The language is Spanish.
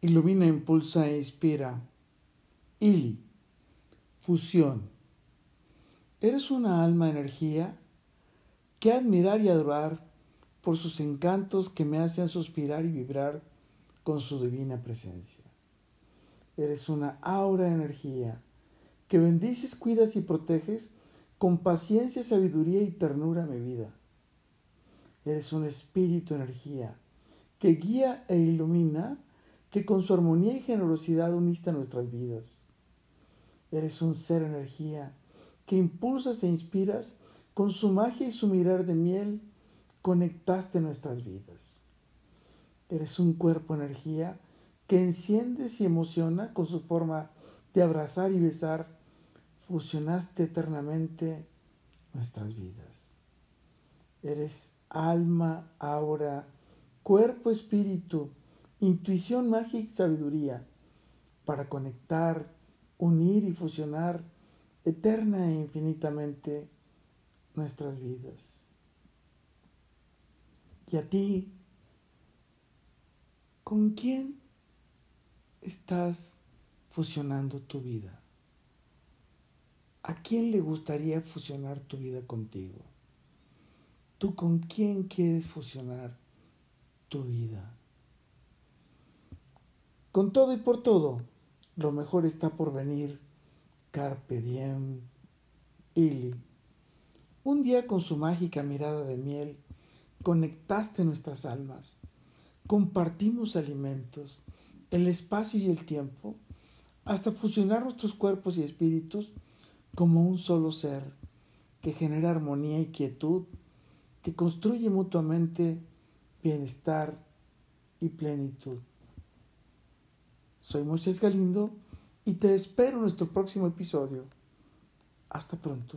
ilumina, impulsa e inspira. Ili, fusión. Eres una alma energía que admirar y adorar por sus encantos que me hacen suspirar y vibrar con su divina presencia. Eres una aura energía que bendices, cuidas y proteges con paciencia, sabiduría y ternura mi vida. Eres un espíritu energía que guía e ilumina que con su armonía y generosidad uniste nuestras vidas. Eres un ser energía que impulsas e inspiras con su magia y su mirar de miel, conectaste nuestras vidas. Eres un cuerpo energía que enciendes y emociona con su forma de abrazar y besar, fusionaste eternamente nuestras vidas. Eres alma, aura, cuerpo, espíritu, intuición, magia y sabiduría para conectar, unir y fusionar eterna e infinitamente nuestras vidas. Y a ti, ¿con quién estás fusionando tu vida? ¿A quién le gustaría fusionar tu vida contigo? ¿Tú con quién quieres fusionar tu vida? Con todo y por todo, lo mejor está por venir. Carpe diem, Ili. Un día con su mágica mirada de miel, conectaste nuestras almas, compartimos alimentos, el espacio y el tiempo, hasta fusionar nuestros cuerpos y espíritus como un solo ser que genera armonía y quietud, que construye mutuamente bienestar y plenitud. Soy Moisés Galindo y te espero en nuestro próximo episodio. Hasta pronto.